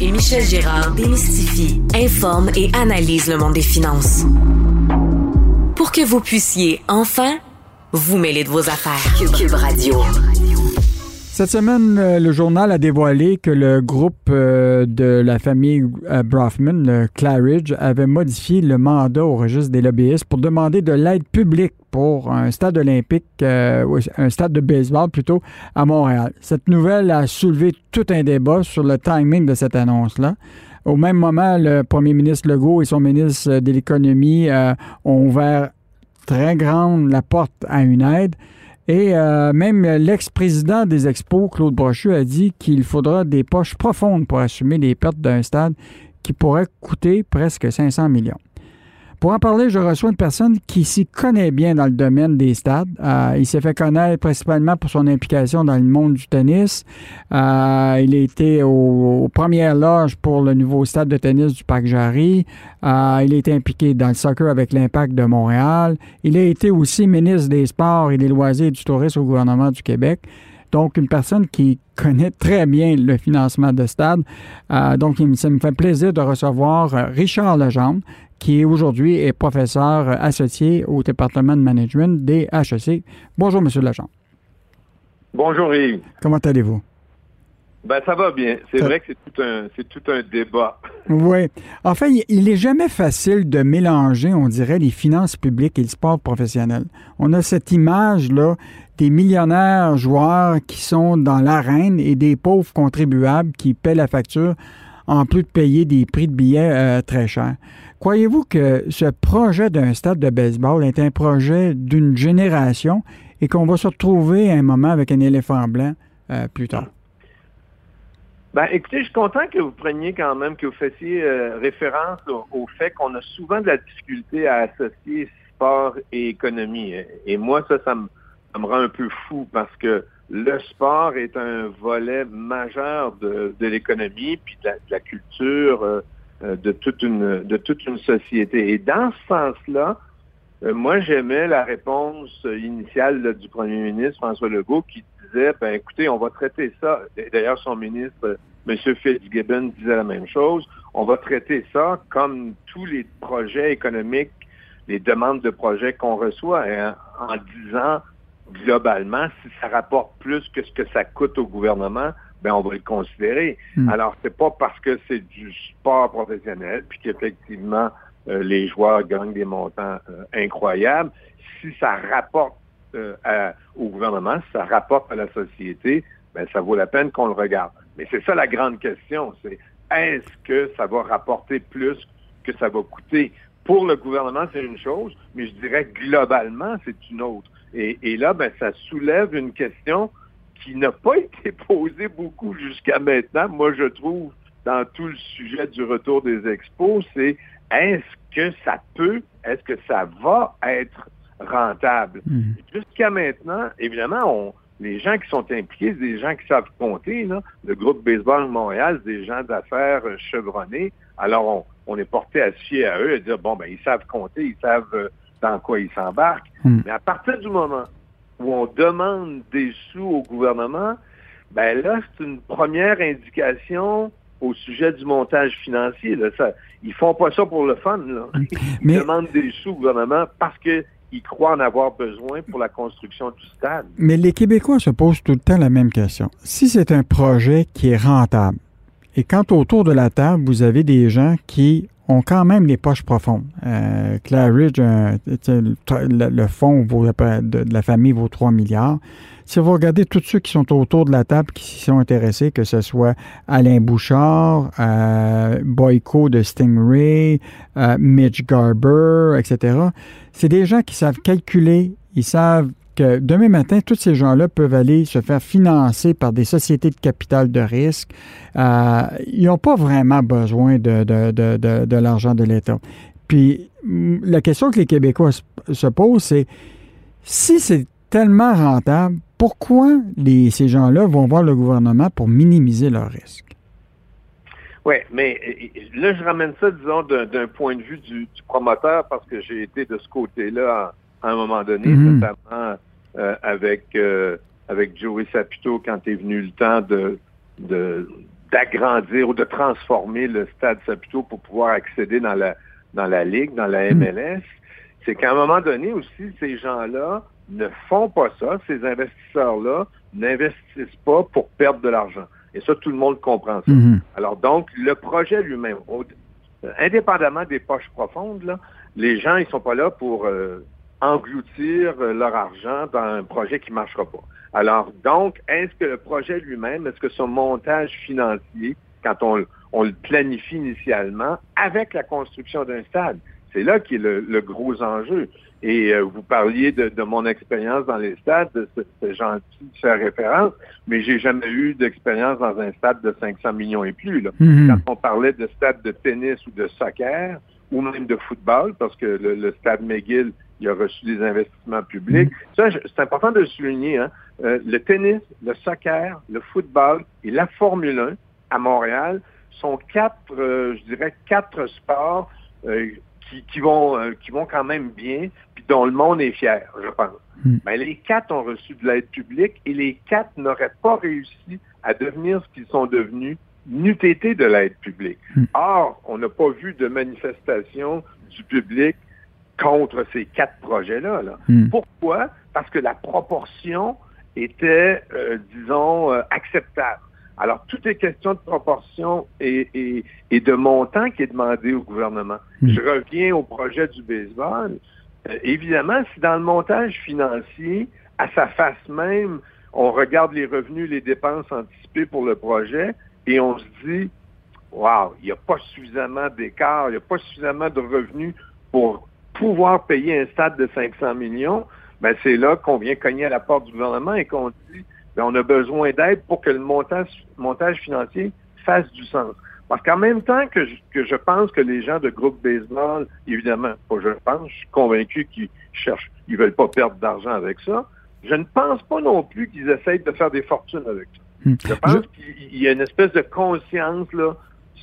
Et Michel Gérard démystifient, informent et analysent le monde des finances. Pour que vous puissiez enfin vous mêler de vos affaires. Cube Radio. Cette semaine, euh, le journal a dévoilé que le groupe euh, de la famille euh, Brofman, le Claridge, avait modifié le mandat au registre des lobbyistes pour demander de l'aide publique pour un stade olympique, un stade de baseball plutôt, à Montréal. Cette nouvelle a soulevé tout un débat sur le timing de cette annonce-là. Au même moment, le premier ministre Legault et son ministre de l'Économie ont ouvert très grande la porte à une aide. Et euh, même l'ex-président des Expos, Claude Brochu, a dit qu'il faudra des poches profondes pour assumer les pertes d'un stade qui pourrait coûter presque 500 millions. Pour en parler, je reçois une personne qui s'y connaît bien dans le domaine des stades. Euh, il s'est fait connaître principalement pour son implication dans le monde du tennis. Euh, il a été aux, premières loges pour le nouveau stade de tennis du Parc Jarry. Euh, il a été impliqué dans le soccer avec l'Impact de Montréal. Il a été aussi ministre des Sports et des Loisirs et du Tourisme au gouvernement du Québec. Donc, une personne qui connaît très bien le financement de stade. donc, ça me fait plaisir de recevoir Richard Legendre, qui aujourd'hui est professeur associé au département de management des HEC. Bonjour, M. Legendre. Bonjour, Yves. Comment allez-vous? Ben, ça va bien. C'est vrai que c'est tout, un, tout un débat. Oui. En fait, il n'est jamais facile de mélanger, on dirait, les finances publiques et le sport professionnel. On a cette image-là des millionnaires joueurs qui sont dans l'arène et des pauvres contribuables qui paient la facture en plus de payer des prix de billets euh, très chers. Croyez-vous que ce projet d'un stade de baseball est un projet d'une génération et qu'on va se retrouver à un moment avec un éléphant blanc euh, plus tard? Ben, écoutez, je suis content que vous preniez quand même, que vous fassiez euh, référence au, fait qu'on a souvent de la difficulté à associer sport et économie. Et moi, ça, ça me, rend un peu fou parce que le sport est un volet majeur de, l'économie puis de la, culture. Euh, euh, de toute une de toute une société. Et dans ce sens-là, euh, moi j'aimais la réponse initiale du premier ministre François Legault qui disait ben écoutez, on va traiter ça. D'ailleurs, son ministre M. Fitzgibbon disait la même chose. On va traiter ça comme tous les projets économiques, les demandes de projets qu'on reçoit, hein, en disant globalement, si ça rapporte plus que ce que ça coûte au gouvernement, ben on va le considérer. Hmm. Alors, c'est pas parce que c'est du sport professionnel, puis qu'effectivement, euh, les joueurs gagnent des montants euh, incroyables. Si ça rapporte euh, au gouvernement, si ça rapporte à la société, ben ça vaut la peine qu'on le regarde. Mais c'est ça la grande question, c'est est-ce que ça va rapporter plus que ça va coûter? Pour le gouvernement, c'est une chose, mais je dirais globalement, c'est une autre. Et, et là, ben, ça soulève une question qui n'a pas été posé beaucoup jusqu'à maintenant, moi je trouve, dans tout le sujet du retour des expos, c'est est-ce que ça peut, est-ce que ça va être rentable? Hmm. Jusqu'à maintenant, évidemment, on, les gens qui sont impliqués, c'est des gens qui savent compter. Là. Le groupe Baseball Montréal, c'est des gens d'affaires chevronnés. Alors, on, on, est porté à se fier à eux et dire, bon, ben, ils savent compter, ils savent euh, dans quoi ils s'embarquent. Hmm. Mais à partir du moment où on demande des sous au gouvernement, ben là, c'est une première indication au sujet du montage financier. Là. Ça, ils font pas ça pour le fun. Là. Ils demandent des sous au gouvernement parce qu'ils croient en avoir besoin pour la construction du stade. Mais les Québécois se posent tout le temps la même question. Si c'est un projet qui est rentable, et quand autour de la table, vous avez des gens qui ont quand même les poches profondes. Euh, Claridge, le, fonds de, la famille vaut 3 milliards. Si vous regardez tous ceux qui sont autour de la table qui s'y sont intéressés, que ce soit Alain Bouchard, euh, Boyko de Stingray, euh, Mitch Garber, etc., c'est des gens qui savent calculer, ils savent que demain matin, tous ces gens-là peuvent aller se faire financer par des sociétés de capital de risque. Euh, ils n'ont pas vraiment besoin de, de, l'argent de l'État. Puis la question que les Québécois se posent, c'est si c'est tellement rentable, pourquoi les, ces gens-là vont voir le gouvernement pour minimiser leurs risques? Oui, mais là, je ramène ça, disons, d'un point de vue du, promoteur, parce que j'ai été de ce côté-là à, un moment donné, mhm. notamment euh, avec, euh, avec Joey Saputo quand est venu le temps de, d'agrandir ou de transformer le stade Saputo pour pouvoir accéder dans la, dans la Ligue, dans la MLS. Mhm. C'est qu'à un moment donné aussi, ces gens-là ne font pas ça, ces investisseurs-là n'investissent pas pour perdre de l'argent. Et ça, tout le monde comprend ça. Mhm. Alors donc, le projet lui-même, indépendamment des poches profondes, les gens, ils sont pas là pour euh, engloutir euh, leur argent dans un projet qui ne marchera pas. Alors donc, est-ce que le projet lui-même, est-ce que son montage financier, quand on, le planifie initialement, avec la construction d'un stade, c'est là qui est le gros enjeu. Et euh, vous parliez de, mon expérience dans les stades, c'est gentil de faire référence, mais j'ai jamais eu d'expérience dans un stade de 500 millions et plus. Là. Mhm. Quand on parlait de stade de tennis ou de soccer, ou même de football, parce que le, stade McGill, il a reçu des investissements publics. Mhm. Ça, c'est important de le souligner. Hein? Euh, le tennis, le soccer, le football et la Formule 1 à Montréal sont quatre, euh, je dirais, quatre sports qui, vont, euh, qui vont quand même bien, puis dont le monde est fier, je pense. Hmm. Mais les quatre ont reçu de l'aide publique et les quatre n'auraient pas réussi à devenir ce qu'ils sont devenus n'eût été de l'aide publique. Hmm. Or, on n'a pas vu de manifestation du public contre ces quatre projets-là. Là. Hmm. Pourquoi? Parce que la proportion était, euh, disons, euh, acceptable. Alors, tout est question de proportion et, de montant qui est demandé au gouvernement. Hmm. Je reviens au projet du baseball. Euh, évidemment, si dans le montage financier, à sa face même, on regarde les revenus, les dépenses anticipées pour le projet et on se dit, wow, il n'y a pas suffisamment d'écart, il n'y a pas suffisamment de revenus pour pouvoir payer un stade de 500 millions, ben c'est là qu'on vient cogner à la porte du gouvernement et qu'on dit, ben, on a besoin d'aide pour que le montage, montage financier fasse du sens. Parce qu'en même temps que je, que je pense que les gens de groupe baseball, évidemment, pas je pense, je suis convaincu qu'ils cherchent, ils veulent pas perdre d'argent avec ça. Je ne pense pas non plus qu'ils essayent de faire des fortunes avec ça. Hmm. Je pense qu'il y a une espèce de conscience là,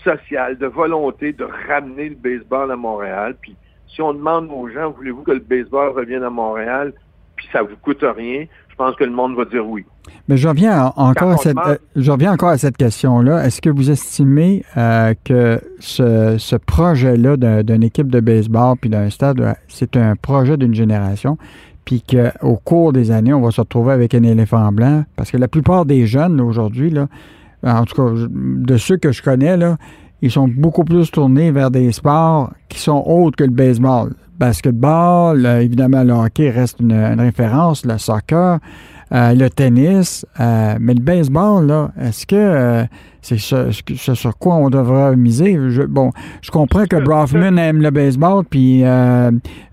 sociale, de volonté de ramener le baseball à Montréal. Puis si on demande aux gens, voulez-vous que le baseball revienne à Montréal, puis ça vous coûte rien, je pense que le monde va dire oui. Mais je reviens encore, à cette, euh, je reviens encore à cette question-là. Est-ce que vous estimez euh, que ce, projet-là d'une équipe de baseball puis d'un stade, euh, c'est un projet d'une génération, puis qu'au cours des années, on va se retrouver avec un éléphant blanc? Parce que la plupart des jeunes aujourd'hui, en tout cas, de ceux que je connais, là, ils sont beaucoup plus tournés vers des sports qui sont autres que le baseball basketball, évidemment, le hockey reste une, référence, le soccer, euh, le tennis, euh, mais le baseball, là, est-ce que euh, c'est ce, sur quoi on devrait miser? Je, bon, je comprends que Brofman aime le baseball, puis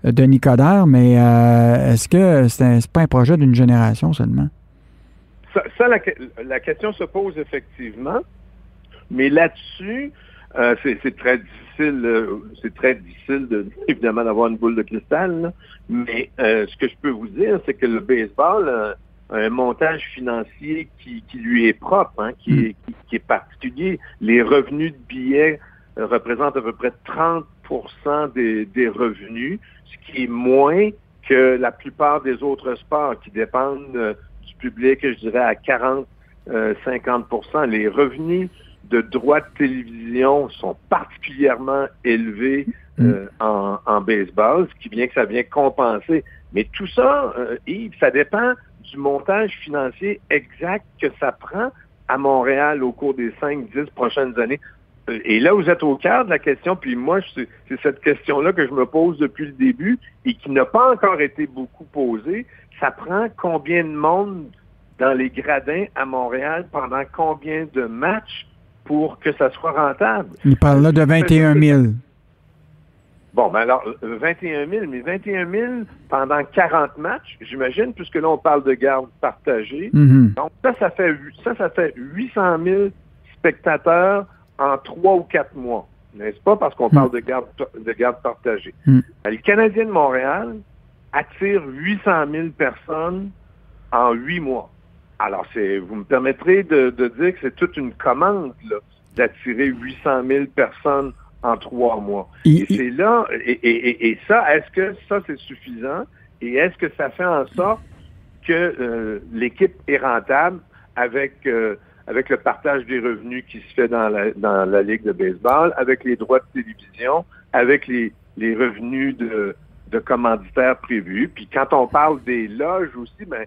Denis Coderre, mais est-ce que c'est pas un projet d'une génération seulement? Ça, la, la, question se pose effectivement, mais là-dessus, c'est très difficile euh, c'est très difficile, de, évidemment, d'avoir une boule de cristal, mais euh, ce que je peux vous dire, c'est que le baseball a un montage financier qui, lui est propre, hein, hmm. qui, est, particulier. Les revenus de billets euh, représentent à peu près 30 des, des revenus, ce qui est moins que la plupart des autres sports qui dépendent du public, je dirais, à 40 50% Les revenus de droits de télévision sont particulièrement élevés mm. euh, en, baseball, ce qui vient que ça vient compenser. Mais tout ça, euh, Yves, ça dépend du montage financier exact que ça prend à Montréal au cours des 5-10 prochaines années. Euh, et là, vous êtes au cœur de la question, puis moi, c'est cette question-là que je me pose depuis le début et qui n'a pas encore été beaucoup posée. Ça prend combien de monde dans les gradins à Montréal pendant combien de matchs pour que ça soit rentable. Il parle là de 21 000. Bon, ben alors, 21 000, mais 21 000 pendant 40 matchs, j'imagine, puisque là, on parle de garde partagée. Mhm. Donc, ça, ça fait, ça, ça fait 800 000 spectateurs en trois ou quatre mois. N'est-ce pas? Parce qu'on Mm. parle de garde, de garde partagée. Mm. Le Canadien de Montréal attire 800 000 personnes en huit mois. Alors, c'est, vous me permettrez de, de dire que c'est toute une commande, là, d'attirer 800 000 personnes en trois mois. Et c'est là, et, et- et- et ça, est-ce que ça, c'est suffisant? Et est-ce que ça fait en sorte que euh, l'équipe est rentable avec, euh, avec le partage des revenus qui se fait dans la, dans la Ligue de baseball, avec les droits de télévision, avec les, les revenus de, de commanditaires prévus? Puis quand on parle des loges aussi, ben,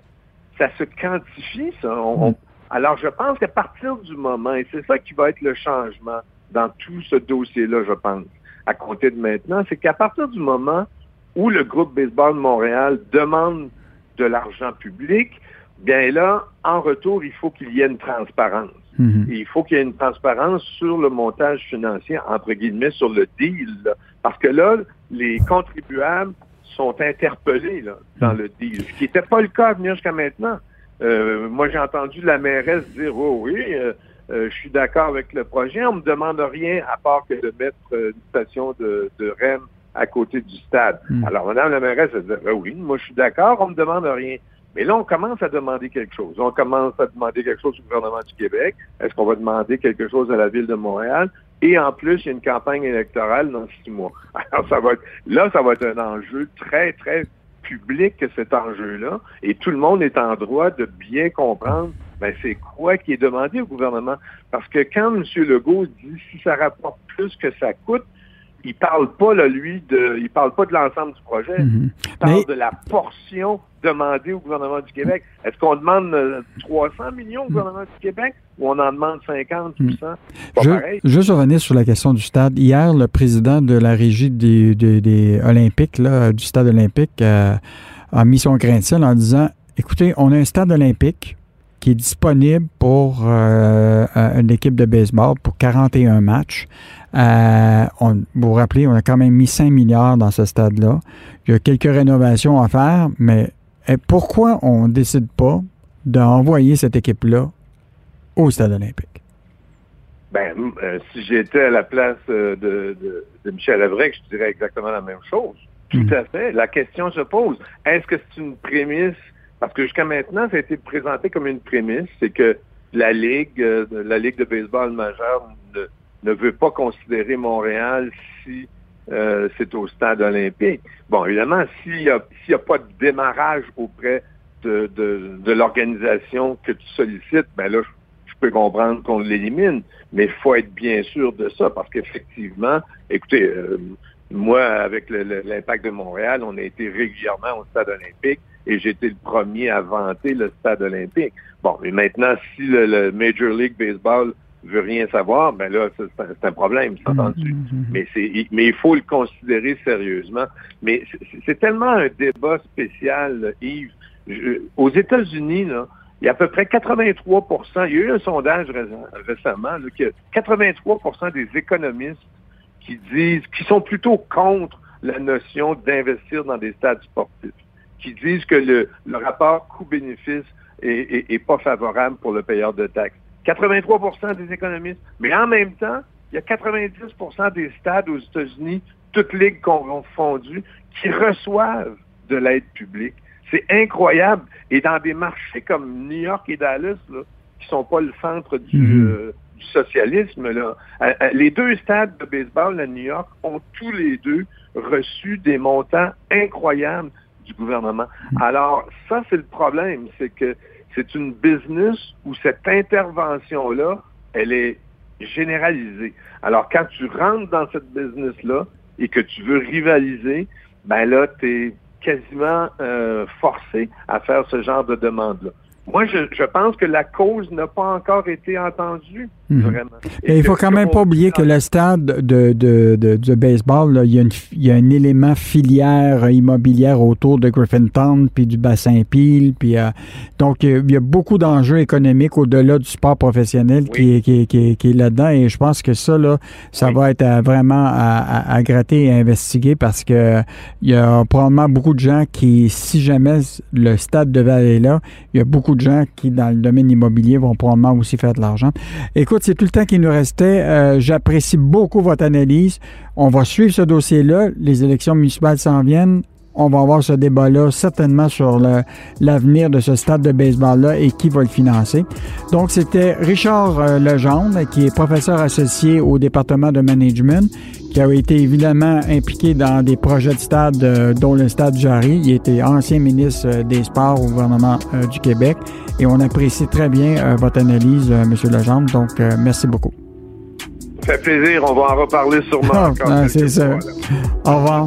ça se quantifie, ça. On- on- alors, je pense qu'à partir du moment, et c'est ça qui va être le changement dans tout ce dossier-là, je pense, à compter de maintenant, c'est qu'à partir du moment où le groupe Baseball de Montréal demande de l'argent public, bien là, en retour, il faut qu'il y ait une transparence. Et il faut qu'il y ait une transparence sur le montage financier, entre guillemets, sur le deal. là. Parce que là, les contribuables sont interpellés là, dans le deal, ce qui n'était pas le cas à venir jusqu'à maintenant. Euh, moi, j'ai entendu la mairesse dire, oh oui, euh, euh, je suis d'accord avec le projet, on me demande rien à part que de mettre une station de, de REM à côté du stade. Mm. Alors, Madame la mairesse, elle dit, Ben oui, moi je suis d'accord, on me demande rien. Mais là, on commence à demander quelque chose. On commence à demander quelque chose au gouvernement du Québec. Est-ce qu'on va demander quelque chose à la ville de Montréal? Et en plus, il y a une campagne électorale dans six mois. Alors, ça va être, là, ça va être un enjeu très, très public, cet enjeu-là. Et tout le monde est en droit de bien comprendre, ben, c'est quoi qui est demandé au gouvernement. Parce que quand M. Legault dit si ça rapporte plus que ça coûte, il parle pas, là, lui, de, il parle pas de l'ensemble du projet. Mhm. Il parle Mais- de la portion demandée au gouvernement du Québec. Est-ce qu'on demande euh, 300 millions au gouvernement du Québec ou on en demande 50 ou 100? C'est pas Je, pareil. juste revenir sur la question du stade. Hier, le président de la régie des, des- des Olympiques, là, du stade olympique, euh, a mis son grain de sel en disant écoutez, on a un stade olympique qui est disponible pour euh, euh, une équipe de baseball pour 41 matchs. Euh, on, vous vous rappelez, on a quand même mis 5 milliards dans ce stade-là. Il y a quelques rénovations à faire, mais eh, pourquoi on ne décide pas d'envoyer cette équipe-là au stade olympique? Ben, euh, si j'étais à la place euh, de, de, de Michel Avrec, je dirais exactement la même chose. Tout Mm. à fait. La question se pose. Est-ce que c'est une prémisse? Parce que jusqu'à maintenant, ça a été présenté comme une prémisse, c'est que la Ligue, la Ligue de baseball majeure ne, ne veut pas considérer Montréal si euh, c'est au stade olympique. Bon, évidemment, s'il n'y a, pas de démarrage auprès de, l'organisation que tu sollicites, ben là, je, peux comprendre qu'on l'élimine, mais il faut être bien sûr de ça, parce qu'effectivement, écoutez, euh, moi, avec l'impact de Montréal, on a été régulièrement au stade olympique et j'ai été le premier à vanter le stade olympique. Bon, mais maintenant, si le Major League Baseball veut rien savoir, ben là, c'est un, c'est un problème, c'est entendu. Mais c'est, mais il faut le considérer sérieusement. Mais c'est- tellement un débat spécial, là, Yves. Je- aux États-Unis, là, il y a à peu près 83% Il y a eu un sondage ré- récemment, là, que 83% des économistes qui disent, qui sont plutôt contre la notion d'investir dans des stades sportifs, qui disent que le, le rapport coût-bénéfice est, est- est pas favorable pour le payeur de taxes. 83% des économistes. Mais en même temps, il y a 90% des stades aux États-Unis, toutes ligues confondues, qui reçoivent de l'aide publique. C'est incroyable. Et dans des marchés comme New York et Dallas, là, qui sont pas le centre du, Mhm. euh, du socialisme, là, euh, euh, les deux stades de baseball à New York ont tous les deux reçu des montants incroyables du gouvernement. Alors, ça, c'est le problème. C'est que c'est une business où cette intervention-là, elle est généralisée. Alors, quand tu rentres dans cette business-là et que tu veux rivaliser, ben là, tu es quasiment euh, forcé à faire ce genre de demande-là. Moi, je, je pense que la cause n'a pas encore été entendue. Vraiment. Et il faut quand même pas oublier que le stade de, de, de, de baseball, là, il, y a une, il, y a un élément filière immobilière autour de Griffintown, puis du bassin Peel, puis euh, donc il y a beaucoup d'enjeux économiques au-delà du sport professionnel Oui. qui, est, qui, qui est- qui est là-dedans. Et je pense que ça, là, ça Oui. va être à- vraiment à, à- à gratter et à investiguer parce que il y a probablement beaucoup de gens qui, si jamais le stade devait aller là, il y a beaucoup de gens qui, dans le domaine immobilier, vont probablement aussi faire de l'argent. Écoute, c'est tout le temps qui nous restait. Euh, J'apprécie beaucoup votre analyse. On va suivre ce dossier-là. Les élections municipales s'en viennent. On va avoir ce débat-là certainement sur l'avenir de ce stade de baseball-là et qui va le financer. Donc, c'était Richard euh, Legendre, qui est professeur associé au département de management, qui a été évidemment impliqué dans des projets de stade, euh, dont le stade Jarry. Il était ancien ministre euh, des Sports au gouvernement euh, du Québec. Et on apprécie très bien euh, votre analyse, euh, M. Legendre. Donc, merci beaucoup. Ça fait plaisir. On va en reparler sûrement Ah, quelques c'est ça. fois. Au revoir.